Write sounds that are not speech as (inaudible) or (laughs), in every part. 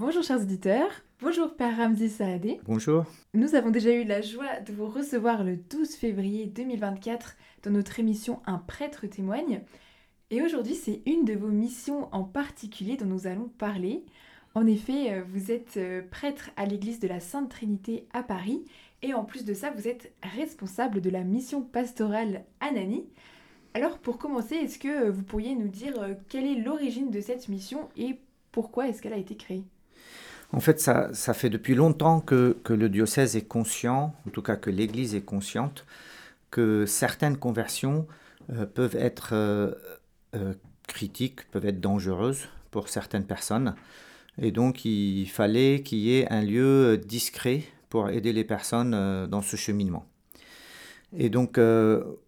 Bonjour chers auditeurs, bonjour Père Ramzi Saadé. Bonjour. Nous avons déjà eu la joie de vous recevoir le 12 février 2024 dans notre émission Un prêtre témoigne. Et aujourd'hui, c'est une de vos missions en particulier dont nous allons parler. En effet, euh, vous êtes euh, prêtre à l'église de la Sainte Trinité à Paris et en plus de ça, vous êtes responsable de la mission pastorale Anani. Alors pour commencer, est-ce que vous pourriez nous dire euh, quelle est l'origine de cette mission et pourquoi est-ce qu'elle a été créée? En fait, ça, fait depuis longtemps que, le diocèse est conscient, en tout cas que l'Église est consciente, que certaines conversions euh, peuvent être euh, euh, critiques, peuvent être dangereuses pour certaines personnes. Et donc, il fallait qu'il y ait un lieu discret pour aider les personnes dans ce cheminement. Et donc,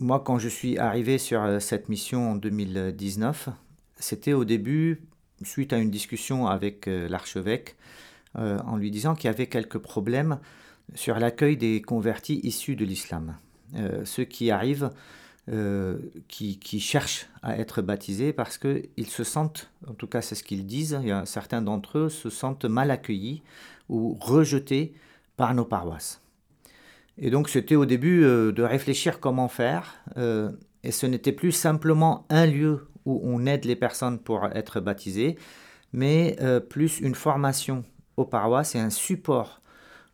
moi, quand je suis arrivé sur cette mission en 2019, c'était au début suite à une discussion avec l'archevêque euh, en lui disant qu'il y avait quelques problèmes sur l'accueil des convertis issus de l'islam. Euh, ceux qui arrivent, euh, qui, qui, cherchent à être baptisés parce qu'ils se sentent, en tout cas c'est ce qu'ils disent, certains d'entre eux se sentent mal accueillis ou rejetés par nos paroisses. Et donc c'était au début de réfléchir comment faire, et ce n'était plus simplement un lieu où on aide les personnes pour être baptisées, mais plus une formation aux paroisses et un support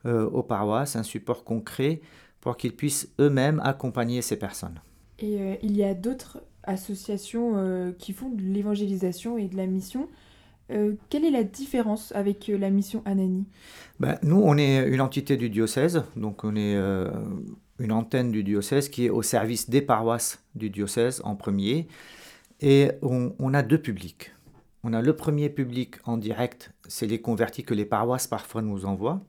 euh, aux paroisses, un support concret pour qu'ils puissent eux-mêmes accompagner ces personnes. Et euh, il y a d'autres associations euh, qui font de l'évangélisation et de la mission. Quelle est la différence avec la mission Anani? Ben, Nous, on est une entité du diocèse, donc on est une antenne du diocèse qui est au service des paroisses du diocèse en premier. Et on, on, a deux publics. On a le premier public en direct, c'est les convertis que les paroisses parfois nous envoient.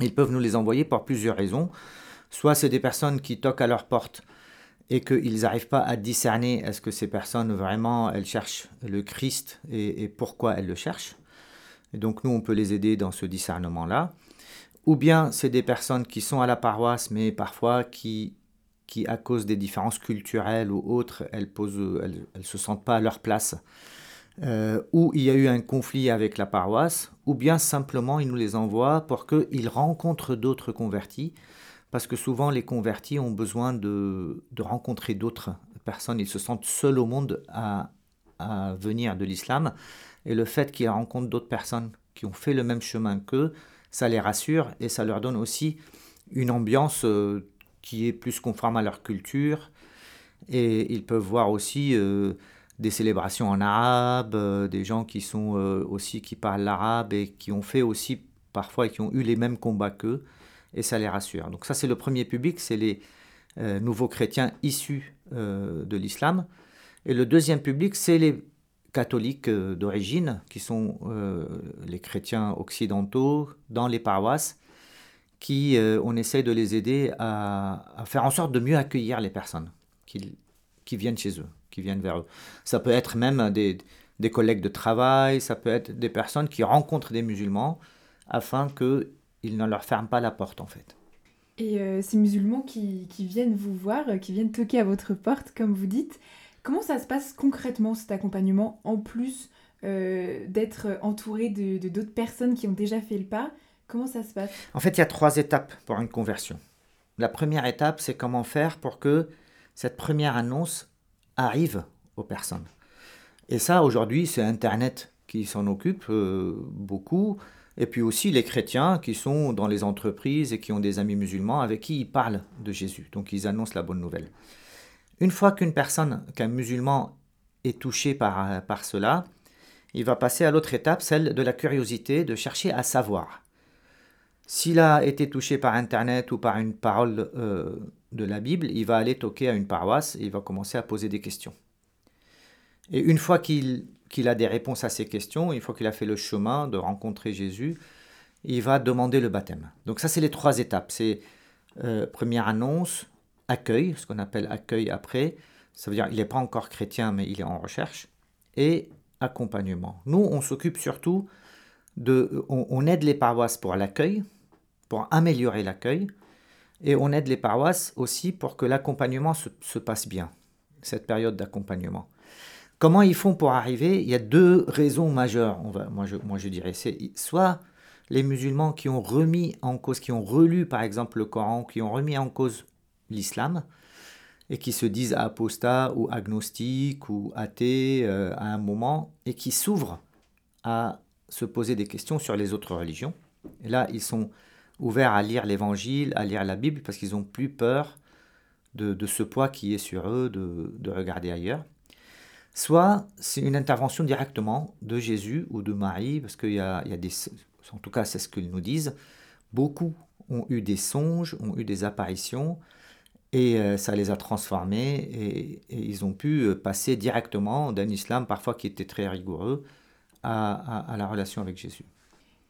Ils peuvent nous les envoyer pour plusieurs raisons. Soit c'est des personnes qui toquent à leur porte et qu'ils n'arrivent pas à discerner est-ce que ces personnes vraiment elles cherchent le Christ et, pourquoi elles le cherchent. Et donc nous on peut les aider dans ce discernement là. Ou bien c'est des personnes qui sont à la paroisse mais parfois qui qui, à cause des différences culturelles ou autres, elles ne se sentent pas à leur place, euh, ou il y a eu un conflit avec la paroisse, ou bien simplement ils nous les envoient pour qu'ils rencontrent d'autres convertis, parce que souvent les convertis ont besoin de, rencontrer d'autres personnes, ils se sentent seuls au monde à, à venir de l'islam, et le fait qu'ils rencontrent d'autres personnes qui ont fait le même chemin qu'eux, ça les rassure et ça leur donne aussi une ambiance euh, qui est plus conforme à leur culture. Et ils peuvent voir aussi euh, des célébrations en arabe, euh, des gens qui sont euh, aussi qui parlent l'arabe et qui ont fait aussi parfois et qui ont eu les mêmes combats qu'eux. Et ça les rassure. Donc ça c'est le premier public, c'est les euh, nouveaux chrétiens issus de l'islam. Et le deuxième public, c'est les catholiques d'origine, qui sont les chrétiens occidentaux dans les paroisses qui, on essaie de les aider à, faire en sorte de mieux accueillir les personnes qui, viennent chez eux, qui viennent vers eux. Ça peut être même des, des, collègues de travail, ça peut être des personnes qui rencontrent des musulmans afin qu'ils ne leur ferment pas la porte en fait. Et euh, ces musulmans qui, qui, viennent vous voir, qui viennent toquer à votre porte, comme vous dites, comment ça se passe concrètement cet accompagnement en plus euh, d'être entouré de d'autres personnes qui ont déjà fait le pas? Comment ça se passe? En fait, il y a trois étapes pour une conversion. La première étape, c'est comment faire pour que cette première annonce arrive aux personnes. Et ça, aujourd'hui, c'est Internet qui s'en occupe euh, beaucoup. Et puis aussi les chrétiens qui sont dans les entreprises et qui ont des amis musulmans avec qui ils parlent de Jésus. Donc ils annoncent la bonne nouvelle. Une fois qu'une personne, qu'un musulman est touché par, par cela, il va passer à l'autre étape, celle de la curiosité, de chercher à savoir. S'il a été touché par Internet ou par une parole euh, de la Bible, il va aller toquer à une paroisse et il va commencer à poser des questions. Et une fois qu'il qu a des réponses à ces questions, une fois qu'il a fait le chemin de rencontrer Jésus, il va demander le baptême. Donc ça, c'est les trois étapes. C'est euh, première annonce, accueil, ce qu'on appelle accueil après. Ça veut dire qu'il n'est pas encore chrétien, mais il est en recherche. Et accompagnement. Nous, on s'occupe surtout de... On aide les paroisses pour l'accueil, pour améliorer l'accueil. Et on aide les paroisses aussi pour que l'accompagnement se, se, passe bien, cette période d'accompagnement. Comment ils font pour arriver? Il y a deux raisons majeures, moi je dirais. C'est soit les musulmans qui ont remis en cause, qui ont relu par exemple le Coran, qui ont remis en cause l'islam, et qui se disent apostats ou agnostiques ou athées euh, à un moment, et qui s'ouvrent à se poser des questions sur les autres religions. Et là, ils sont ouverts à lire l'Évangile, à lire la Bible, parce qu'ils ont plus peur de, ce poids qui est sur eux, de, regarder ailleurs. Soit c'est une intervention directement de Jésus ou de Marie, parce qu'il y, a, des... En tout cas, c'est ce qu'ils nous disent. Beaucoup ont eu des songes, ont eu des apparitions, et euh, ça les a transformés, et, ils ont pu euh, passer directement d'un islam parfois qui était très rigoureux à, la relation avec Jésus.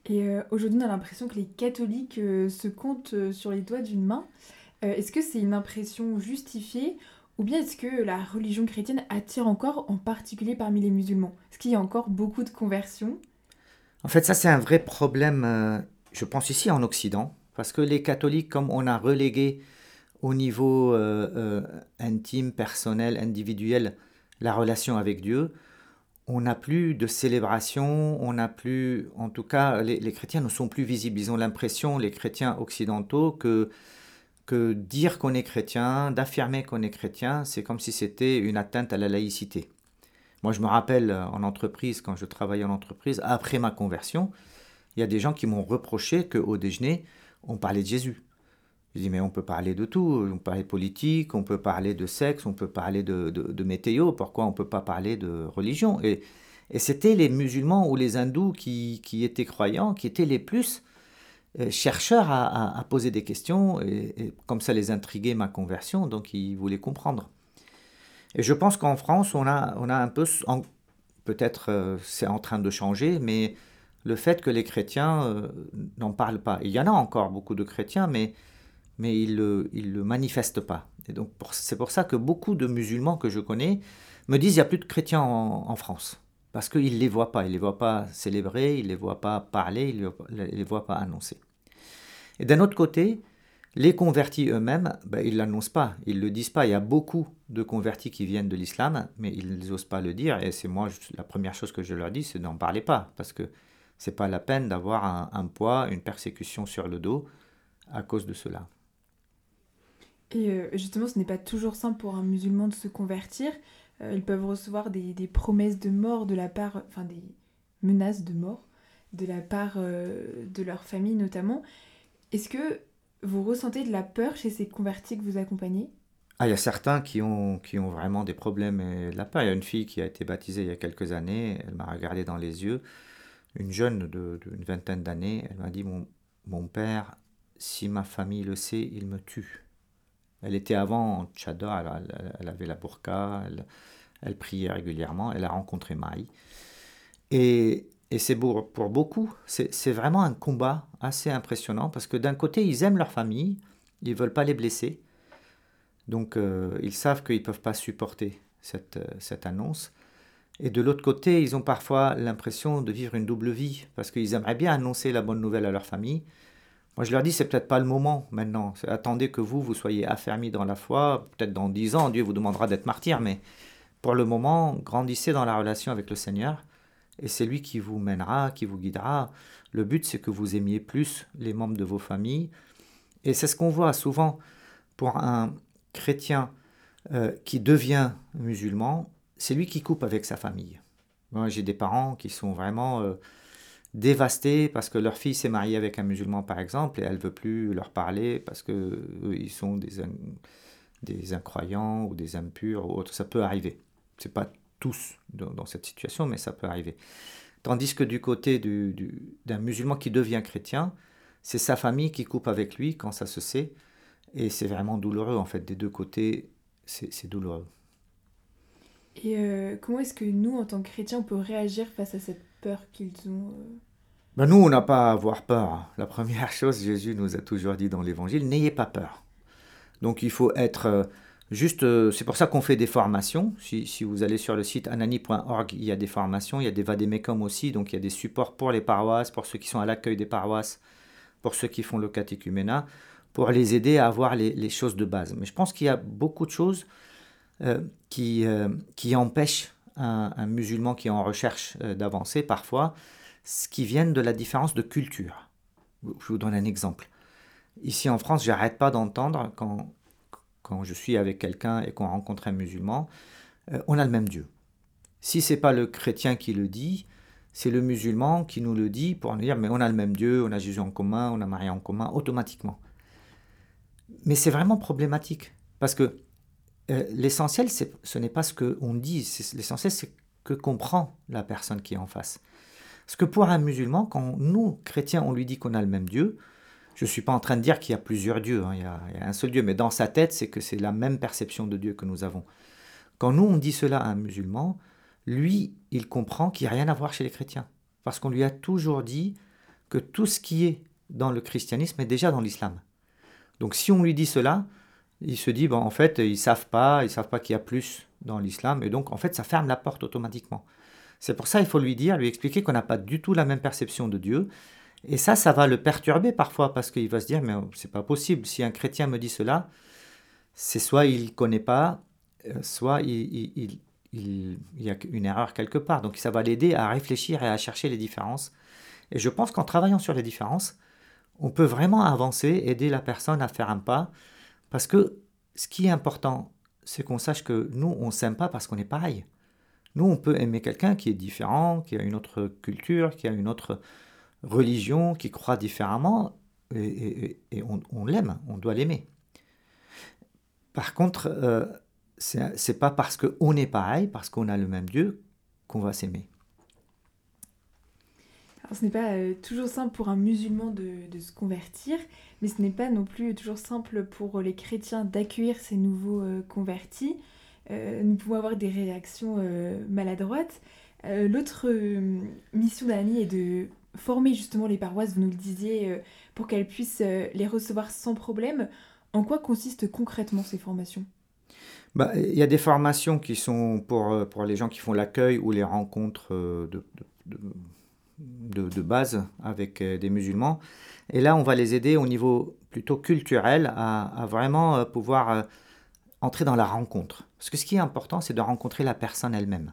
Et euh, aujourd'hui, on a l'impression que les catholiques se comptent sur les doigts d'une main. Euh, est-ce que c'est une impression justifiée ou bien est-ce que la religion chrétienne attire encore, en particulier parmi les musulmans? Est-ce qu'il y a encore beaucoup de conversions? En fait, ça c'est un vrai problème, euh, je pense ici en Occident, parce que les catholiques, comme on a relégué au niveau euh, intime, personnel, individuel, la relation avec Dieu, on n'a plus de célébration, on n'a plus, en tout cas, les, chrétiens ne sont plus visibles. Ils ont l'impression, les chrétiens occidentaux, que que dire qu'on est chrétien, d'affirmer qu'on est chrétien, c'est comme si c'était une atteinte à la laïcité. Moi, je me rappelle euh, en entreprise, quand je travaillais en entreprise, après ma conversion, il y a des gens qui m'ont reproché qu'au déjeuner, on parlait de Jésus. Je dis, mais on peut parler de tout, on peut parler de politique, on peut parler de sexe, on peut parler de, de, météo, pourquoi on ne peut pas parler de religion? Et, et c'était les musulmans ou les hindous qui, qui étaient croyants, qui étaient les plus euh, chercheurs à, poser des questions, et, comme ça les intriguait ma conversion, donc ils voulaient comprendre. Et je pense qu'en France, on a, on a un peu, peut-être euh, c'est en train de changer, mais le fait que les chrétiens euh, n'en parlent pas. Il y en a encore beaucoup de chrétiens, mais, mais ils ne le, manifestent pas. Et donc c'est pour ça que beaucoup de musulmans que je connais me disent qu'il n'y a plus de chrétiens en, France. Parce qu'ils ne les voient pas, ils ne les voient pas célébrer, ils ne les voient pas parler, ils ne les voient pas annoncer. Et d'un autre côté, les convertis eux-mêmes, ben, ils ne l'annoncent pas, ils ne le disent pas. Il y a beaucoup de convertis qui viennent de l'islam, mais ils n'osent pas le dire. Et c'est moi, la première chose que je leur dis, c'est n'en parlez pas, parce que c'est pas la peine d'avoir un, poids, une persécution sur le dos à cause de cela. Et euh, justement, ce n'est pas toujours simple pour un musulman de se convertir. Euh, ils peuvent recevoir des, promesses de mort de la part, enfin des menaces de mort de la part euh, de leur famille notamment. Est-ce que vous ressentez de la peur chez ces convertis que vous accompagnez? Ah, il y a certains qui ont, qui ont vraiment des problèmes et de la peur. Il y a une fille qui a été baptisée il y a quelques années, elle m'a regardé dans les yeux, une jeune d'une vingtaine d'années, elle m'a dit mon père, si ma famille le sait, il me tue. Elle était avant en tchador, elle, avait la burqa, elle, priait régulièrement, elle a rencontré Maï. Et et c'est pour, pour beaucoup, c'est vraiment un combat assez impressionnant parce que d'un côté, ils aiment leur famille, ils ne veulent pas les blesser. Donc, euh, ils savent qu'ils ne peuvent pas supporter cette, euh, cette annonce. Et de l'autre côté, ils ont parfois l'impression de vivre une double vie parce qu'ils aimeraient bien annoncer la bonne nouvelle à leur famille. Moi, je leur dis, c'est peut-être pas le moment maintenant. Attendez que vous, vous soyez affermis dans la foi. Peut-être dans dix ans, Dieu vous demandera d'être martyr, mais pour le moment, grandissez dans la relation avec le Seigneur et c'est lui qui vous mènera, qui vous guidera. Le but, c'est que vous aimiez plus les membres de vos familles. Et c'est ce qu'on voit souvent pour un chrétien euh, qui devient musulman, c'est lui qui coupe avec sa famille. Moi, j'ai des parents qui sont vraiment euh, dévastés parce que leur fille s'est mariée avec un musulman, par exemple, et elle veut plus leur parler parce qu'ils sont des, des incroyants ou des impurs ou autre. Ça peut arriver. C'est pas tous dans, cette situation, mais ça peut arriver. Tandis que du côté d'un musulman qui devient chrétien, c'est sa famille qui coupe avec lui quand ça se sait, et c'est vraiment douloureux en fait, des deux côtés, c'est douloureux. Et euh, comment est-ce que nous, en tant que chrétiens, on peut réagir face à cette peur qu'ils ont euh ben Nous, on n'a pas à avoir peur. La première (laughs) chose, Jésus nous a toujours dit dans l'Évangile, n'ayez pas peur. Donc il faut être... Euh, Juste, euh, c'est pour ça qu'on fait des formations. Si, vous allez sur le site anani.org, il y a des formations, il y a des vadémécum aussi, donc il y a des supports pour les paroisses, pour ceux qui sont à l'accueil des paroisses, pour ceux qui font le catéchuménat, pour les aider à avoir les, choses de base. Mais je pense qu'il y a beaucoup de choses qui, qui empêchent un, musulman qui est en recherche euh, d'avancer parfois, ce qui vient de la différence de culture. Je vous donne un exemple. Ici en France, j'arrête pas d'entendre quand, quand je suis avec quelqu'un et qu'on rencontre un musulman, euh, on a le même Dieu. Si c'est pas le chrétien qui le dit, c'est le musulman qui nous le dit pour nous dire mais on a le même Dieu, on a Jésus en commun, on a Marie en commun, automatiquement. Mais c'est vraiment problématique parce que euh, l'essentiel, ce n'est pas ce qu'on dit, l'essentiel, c'est que comprend la personne qui est en face. Parce que pour un musulman, quand nous, chrétiens, on lui dit qu'on a le même Dieu, je ne suis pas en train de dire qu'il y a plusieurs dieux, hein, il, y a, un seul Dieu, mais dans sa tête, c'est que c'est la même perception de Dieu que nous avons. Quand nous, on dit cela à un musulman, lui, il comprend qu'il n'y a rien à voir chez les chrétiens. Parce qu'on lui a toujours dit que tout ce qui est dans le christianisme est déjà dans l'islam. Donc si on lui dit cela, il se dit, bon, en fait, ils savent pas, ils savent pas qu'il y a plus dans l'islam, et donc, en fait, ça ferme la porte automatiquement. C'est pour ça il faut lui dire, lui expliquer qu'on n'a pas du tout la même perception de Dieu, et ça, ça va le perturber parfois, parce qu'il va se dire, mais c'est pas possible, si un chrétien me dit cela, c'est soit il connaît pas, euh, soit il, il, il, y a une erreur quelque part. Donc ça va l'aider à réfléchir et à chercher les différences. Et je pense qu'en travaillant sur les différences, on peut vraiment avancer, aider la personne à faire un pas parce que ce qui est important, c'est qu'on sache que nous, on s'aime pas parce qu'on est pareil. Nous, on peut aimer quelqu'un qui est différent, qui a une autre culture, qui a une autre religion, qui croit différemment, et, on, l'aime, on doit l'aimer. Par contre, euh, ce c'est pas parce qu'on est pareil, parce qu'on a le même Dieu, qu'on va s'aimer ce n'est pas euh, toujours simple pour un musulman de, se convertir, mais ce n'est pas non plus toujours simple pour les chrétiens d'accueillir ces nouveaux euh, convertis. Euh, nous pouvons avoir des réactions maladroites. L'autre mission d'Annie est de former justement les paroisses, vous nous le disiez, pour qu'elles puissent les recevoir sans problème. En quoi consistent concrètement ces formations? Bah, il y a des formations qui sont pour, pour les gens qui font l'accueil ou les rencontres de, de, base avec euh, des musulmans. Et là, on va les aider au niveau plutôt culturel à, vraiment euh, pouvoir euh, entrer dans la rencontre. Parce que ce qui est important, c'est de rencontrer la personne elle-même.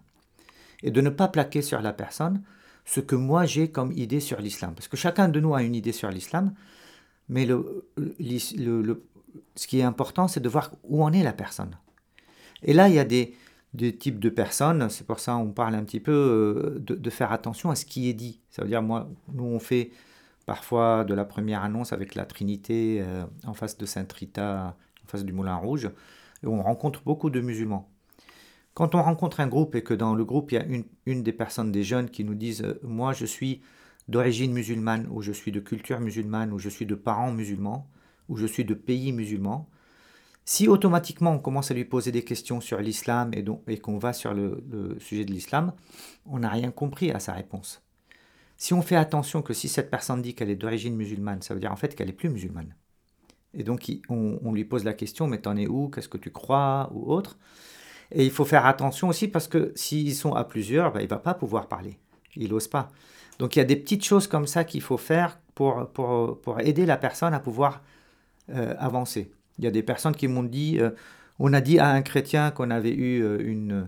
Et de ne pas plaquer sur la personne ce que moi j'ai comme idée sur l'islam. Parce que chacun de nous a une idée sur l'islam, mais le, ce qui est important, c'est de voir où en est la personne. Et là, il y a des, des types de personnes. C'est pour ça qu'on parle un petit peu euh, de, faire attention à ce qui est dit. Ça veut dire, moi, nous, on fait parfois de la première annonce avec la Trinité euh, en face de Sainte-Rita, en face du Moulin Rouge, et on rencontre beaucoup de musulmans. Quand on rencontre un groupe et que dans le groupe, il y a une, des personnes, des jeunes, qui nous disent euh, Moi, je suis d'origine musulmane, ou je suis de culture musulmane, ou je suis de parents musulmans, ou je suis de pays musulmans, si automatiquement on commence à lui poser des questions sur l'islam et, et qu'on va sur le, sujet de l'islam, on n'a rien compris à sa réponse. Si on fait attention que si cette personne dit qu'elle est d'origine musulmane, ça veut dire en fait qu'elle est plus musulmane. Et donc on, lui pose la question, mais t'en es où? Qu'est-ce que tu crois? Ou autre. Et il faut faire attention aussi parce que s'ils sont à plusieurs, ben, il ne va pas pouvoir parler. Il n'ose pas. Donc il y a des petites choses comme ça qu'il faut faire pour, pour, aider la personne à pouvoir euh, avancer. Il y a des personnes qui m'ont dit, euh, on a dit à un chrétien qu'on avait eu euh, une,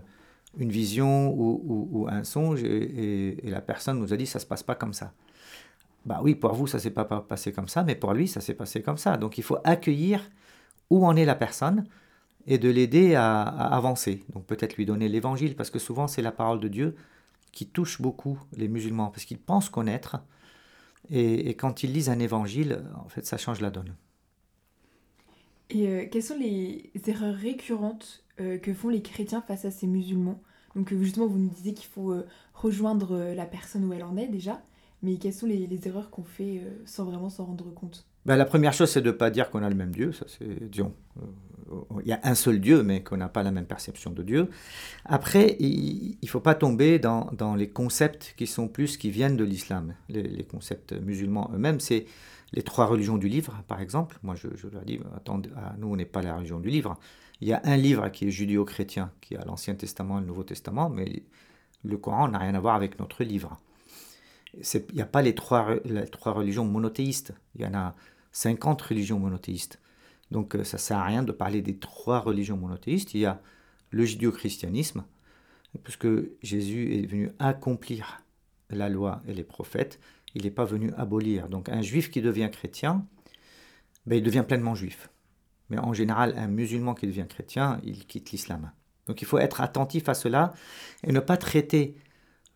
vision ou, un songe, et, la personne nous a dit, ça ne se passe pas comme ça. Bah oui, pour vous, ça ne s'est pas passé comme ça, mais pour lui, ça s'est passé comme ça. Donc il faut accueillir où en est la personne et de l'aider à, avancer. Donc peut-être lui donner l'évangile, parce que souvent c'est la parole de Dieu qui touche beaucoup les musulmans, parce qu'ils pensent connaître, et quand ils lisent un évangile, en fait, ça change la donne. Et euh, quelles sont les erreurs récurrentes euh, que font les chrétiens face à ces musulmans? Donc euh, justement, vous nous disiez qu'il faut rejoindre la personne où elle en est déjà, mais quelles sont les, erreurs qu'on fait sans vraiment s'en rendre compte? Ben, La première chose, c'est de ne pas dire qu'on a le même Dieu. Ça, c'est, disons, il y a un seul Dieu, mais qu'on n'a pas la même perception de Dieu. Après, il ne faut pas tomber dans, dans, les concepts qui sont plus, qui viennent de l'islam. Les, les concepts musulmans eux-mêmes, c'est les trois religions du livre, par exemple. Moi, je, leur dis, attendez, ah, nous, on n'est pas la religion du livre. Il y a un livre qui est judéo-chrétien, qui a l'Ancien Testament et le Nouveau Testament, mais le Coran n'a rien à voir avec notre livre. Il n'y a pas les trois, les trois religions monothéistes. Il y en a 50 religions monothéistes. Donc, euh, ça ne sert à rien de parler des trois religions monothéistes. Il y a le judéo-christianisme, puisque Jésus est venu accomplir la loi et les prophètes, il n'est pas venu abolir. Donc un juif qui devient chrétien, ben, il devient pleinement juif. Mais en général, un musulman qui devient chrétien, il quitte l'islam. Donc il faut être attentif à cela et ne pas traiter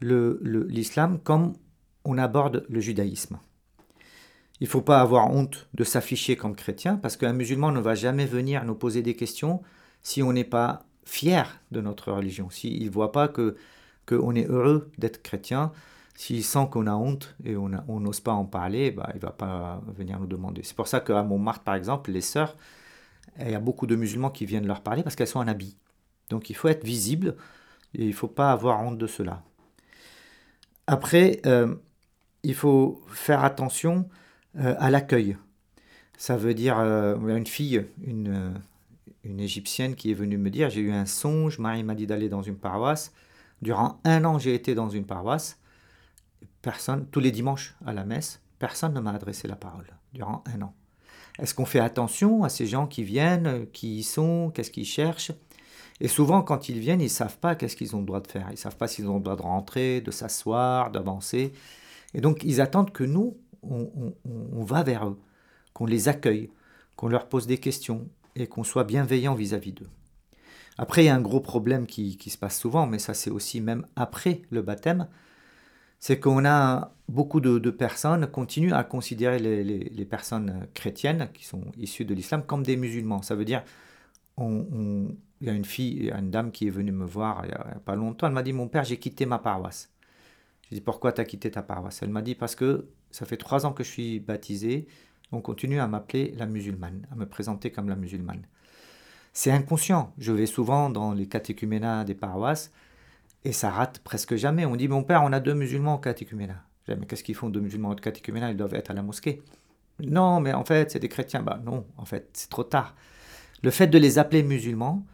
l'islam comme on aborde le judaïsme. Il ne faut pas avoir honte de s'afficher comme chrétien parce qu'un musulman ne va jamais venir nous poser des questions si on n'est pas fier de notre religion, s'il ne voit pas que qu'on est heureux d'être chrétien, s'il sent qu'on a honte et on n'ose pas en parler, bah, il ne va pas venir nous demander. C'est pour ça qu'à Montmartre, par exemple, les sœurs, il y a beaucoup de musulmans qui viennent leur parler parce qu'elles sont en habit. Donc il faut être visible et il ne faut pas avoir honte de cela. Après, euh, il faut faire attention euh, à l'accueil. Ça veut dire, euh, une fille, une, une égyptienne qui est venue me dire, j'ai eu un songe, Marie m'a dit d'aller dans une paroisse. Durant un an, j'ai été dans une paroisse. Personne, tous les dimanches à la messe, personne ne m'a adressé la parole durant un an. Est-ce qu'on fait attention à ces gens qui viennent, qui y sont, qu'est-ce qu'ils cherchent? Et souvent, quand ils viennent, ils ne savent pas qu'est-ce qu'ils ont le droit de faire. Ils ne savent pas s'ils ont le droit de rentrer, de s'asseoir, d'avancer. Et donc, ils attendent que nous, on, va vers eux, qu'on les accueille, qu'on leur pose des questions et qu'on soit bienveillant vis-à-vis d'eux. Après, il y a un gros problème qui se passe souvent, mais ça c'est aussi même après le baptême, c'est qu'on a beaucoup de, de, personnes continuent à considérer les, les, personnes chrétiennes qui sont issues de l'islam comme des musulmans. Ça veut dire, on, il y a une fille, une dame qui est venue me voir il n'y a, pas longtemps, elle m'a dit, mon père, j'ai quitté ma paroisse. J'ai dit, pourquoi tu as quitté ta paroisse? Elle m'a dit, parce que ça fait trois ans que je suis baptisé, on continue à m'appeler la musulmane, à me présenter comme la musulmane. C'est inconscient. Je vais souvent dans les catéchuménats des paroisses et ça rate presque jamais. On dit Mon père, on a deux musulmans au catéchuménat. Mais qu'est-ce qu'ils font deux musulmans au catéchuménat? Ils doivent être à la mosquée. Non, mais en fait, c'est des chrétiens. Bah non, en fait, c'est trop tard. Le fait de les appeler musulmans,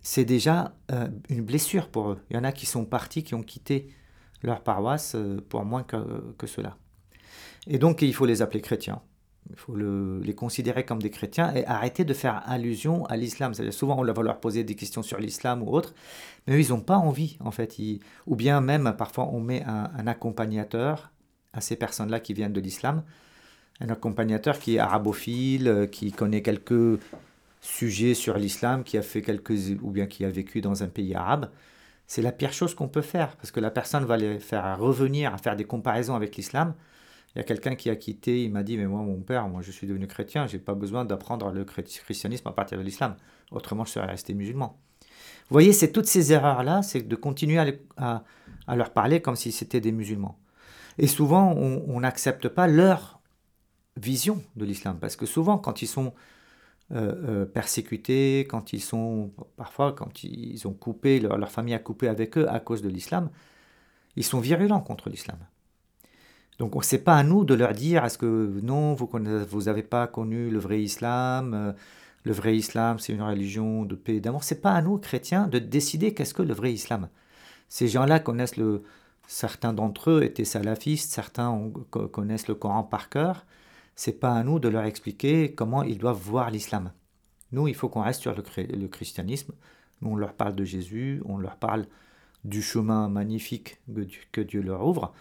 c'est déjà euh, une blessure pour eux. Il y en a qui sont partis, qui ont quitté leur paroisse euh, pour moins que, que cela. Et donc, il faut les appeler chrétiens. Il faut les considérer comme des chrétiens et arrêter de faire allusion à l'islam. Souvent on va leur poser des questions sur l'islam ou autre, mais eux, ils n'ont pas envie en fait. ou bien même parfois on met un, accompagnateur à ces personnes-là qui viennent de l'islam, un accompagnateur qui est arabophile, qui connaît quelques sujets sur l'islam, qui a fait quelques ou bien qui a vécu dans un pays arabe. C'est la pire chose qu'on peut faire parce que la personne va les faire revenir à faire des comparaisons avec l'islam il y a quelqu'un qui a quitté, il m'a dit, mais moi, mon père, moi, je suis devenu chrétien, j'ai pas besoin d'apprendre le christianisme à partir de l'islam. Autrement, je serais resté musulman. Vous voyez, c'est toutes ces erreurs-là, c'est de continuer à, leur parler comme si c'était des musulmans. Et souvent, on n'accepte pas leur vision de l'islam, parce que souvent, quand ils sont euh, euh, persécutés, quand ils sont, parfois, quand ils ont coupé, leur, leur famille a coupé avec eux à cause de l'islam, ils sont virulents contre l'islam. Donc ce n'est pas à nous de leur dire est-ce que non, vous n'avez pas connu le vrai islam, euh, le vrai islam c'est une religion de paix et d'amour. Ce n'est pas à nous, chrétiens, de décider qu'est-ce que le vrai islam. Ces gens-là connaissent le... Certains d'entre eux étaient salafistes, certains connaissent le Coran par cœur. C'est pas à nous de leur expliquer comment ils doivent voir l'islam. Nous, il faut qu'on reste sur le, le christianisme. Nous, on leur parle de Jésus, on leur parle du chemin magnifique que Dieu leur ouvre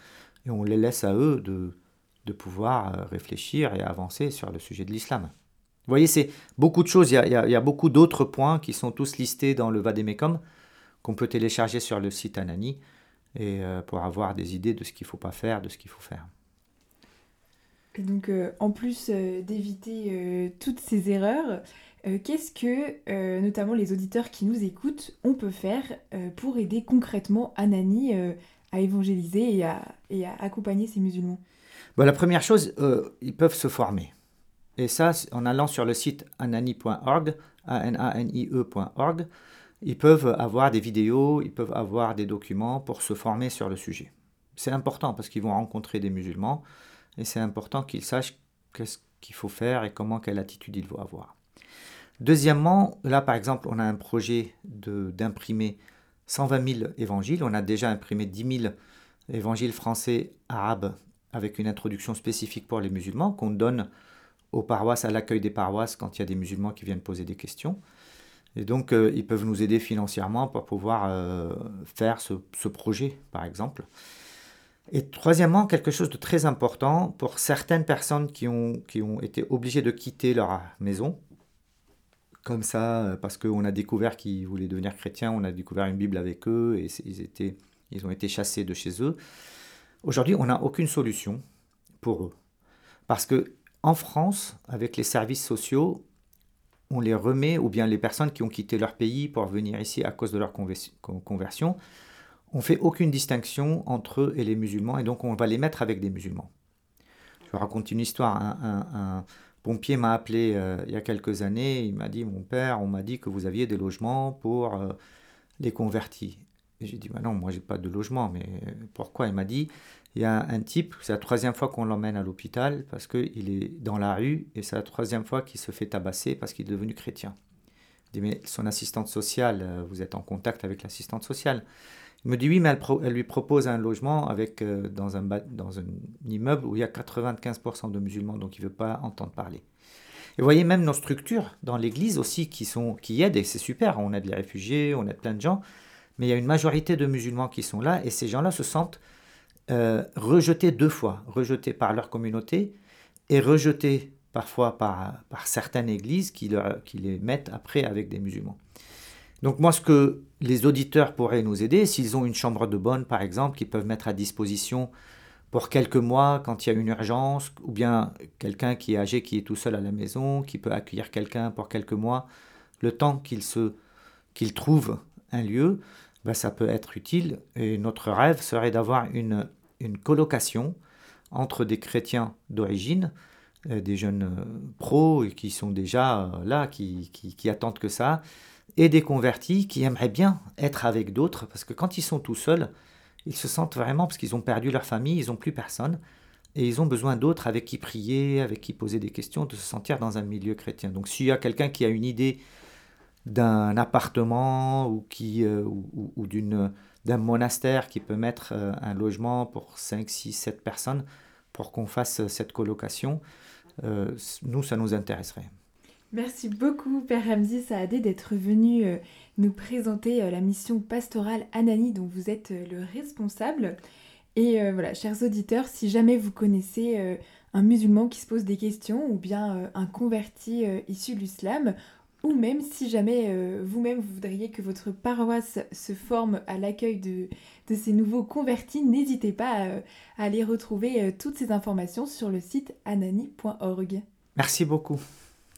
et on les laisse à eux de, de pouvoir euh, réfléchir et avancer sur le sujet de l'islam. Vous voyez, c'est beaucoup de choses, il y a, il y a, beaucoup d'autres points qui sont tous listés dans le Vademecum, qu'on peut télécharger sur le site Anani, et euh, pour avoir des idées de ce qu'il ne faut pas faire, de ce qu'il faut faire. Et donc, euh, en plus d'éviter toutes ces erreurs, qu'est-ce que, notamment les auditeurs qui nous écoutent, on peut faire pour aider concrètement Anani à évangéliser et à, accompagner ces musulmans bah, La première chose, euh, ils peuvent se former. Et ça, en allant sur le site anani.org, A-N-A-N-I-E.org, ils peuvent avoir des vidéos, ils peuvent avoir des documents pour se former sur le sujet. C'est important parce qu'ils vont rencontrer des musulmans et c'est important qu'ils sachent qu'est-ce qu'il faut faire et comment, quelle attitude ils vont avoir. Deuxièmement, là par exemple, on a un projet d'imprimer 120 000 évangiles. On a déjà imprimé 10 000 évangiles français arabes avec une introduction spécifique pour les musulmans qu'on donne aux paroisses, à l'accueil des paroisses quand il y a des musulmans qui viennent poser des questions. Et donc, euh, ils peuvent nous aider financièrement pour pouvoir euh, faire ce, projet, par exemple. Et troisièmement, quelque chose de très important pour certaines personnes qui ont été obligées de quitter leur maison, comme ça, euh, parce qu'on a découvert qu'ils voulaient devenir chrétiens, on a découvert une Bible avec eux, et ils, ont été chassés de chez eux. Aujourd'hui, on n'a aucune solution pour eux. Parce que en France, avec les services sociaux, on les remet, ou bien les personnes qui ont quitté leur pays pour venir ici à cause de leur conversion, on fait aucune distinction entre eux et les musulmans, et donc on va les mettre avec des musulmans. Je raconte une histoire. Pompier m'a appelé euh, il y a quelques années, il m'a dit, mon père, on m'a dit que vous aviez des logements pour euh, les convertis. J'ai dit, bah non, moi j'ai pas de logement, mais pourquoi? Il m'a dit, il y a un type, c'est la troisième fois qu'on l'emmène à l'hôpital parce qu'il est dans la rue et c'est la troisième fois qu'il se fait tabasser parce qu'il est devenu chrétien. Je dis, mais son assistante sociale, euh, vous êtes en contact avec l'assistante sociale me dit, oui, mais elle, lui propose un logement avec, euh, dans, un, immeuble où il y a 95% de musulmans, donc il ne veut pas entendre parler. Et vous voyez, même nos structures dans l'Église aussi qui, sont, qui aident, et c'est super, on aide les réfugiés, on aide plein de gens, mais il y a une majorité de musulmans qui sont là, et ces gens-là se sentent euh, rejetés deux fois, rejetés par leur communauté et rejetés parfois par, par certaines églises qui, qui les mettent après avec des musulmans. Donc moi, ce que les auditeurs pourraient nous aider, s'ils ont une chambre de bonne, par exemple, qu'ils peuvent mettre à disposition pour quelques mois quand il y a une urgence, ou bien quelqu'un qui est âgé, qui est tout seul à la maison, qui peut accueillir quelqu'un pour quelques mois, le temps qu'il se trouve un lieu, ben ça peut être utile. Et notre rêve serait d'avoir une colocation entre des chrétiens d'origine, euh, des jeunes euh, pros qui sont déjà euh, là, qui, attendent que ça, et des convertis qui aimeraient bien être avec d'autres, parce que quand ils sont tout seuls, ils se sentent vraiment, parce qu'ils ont perdu leur famille, ils n'ont plus personne, et ils ont besoin d'autres avec qui prier, avec qui poser des questions, de se sentir dans un milieu chrétien. Donc s'il y a quelqu'un qui a une idée d'un appartement ou, qui, ou, d'une d'un monastère qui peut mettre euh, un logement pour 5, 6, 7 personnes pour qu'on fasse euh, cette colocation, euh, nous, ça nous intéresserait. Merci beaucoup, Père Ramzi Saadé, d'être venu nous présenter la mission pastorale Anani dont vous êtes le responsable. Et voilà, chers auditeurs, si jamais vous connaissez un musulman qui se pose des questions ou bien un converti issu de l'islam ou même si jamais euh, vous-même vous voudriez que votre paroisse se forme à l'accueil de, ces nouveaux convertis, n'hésitez pas à, aller retrouver euh, toutes ces informations sur le site anani.org. Merci beaucoup.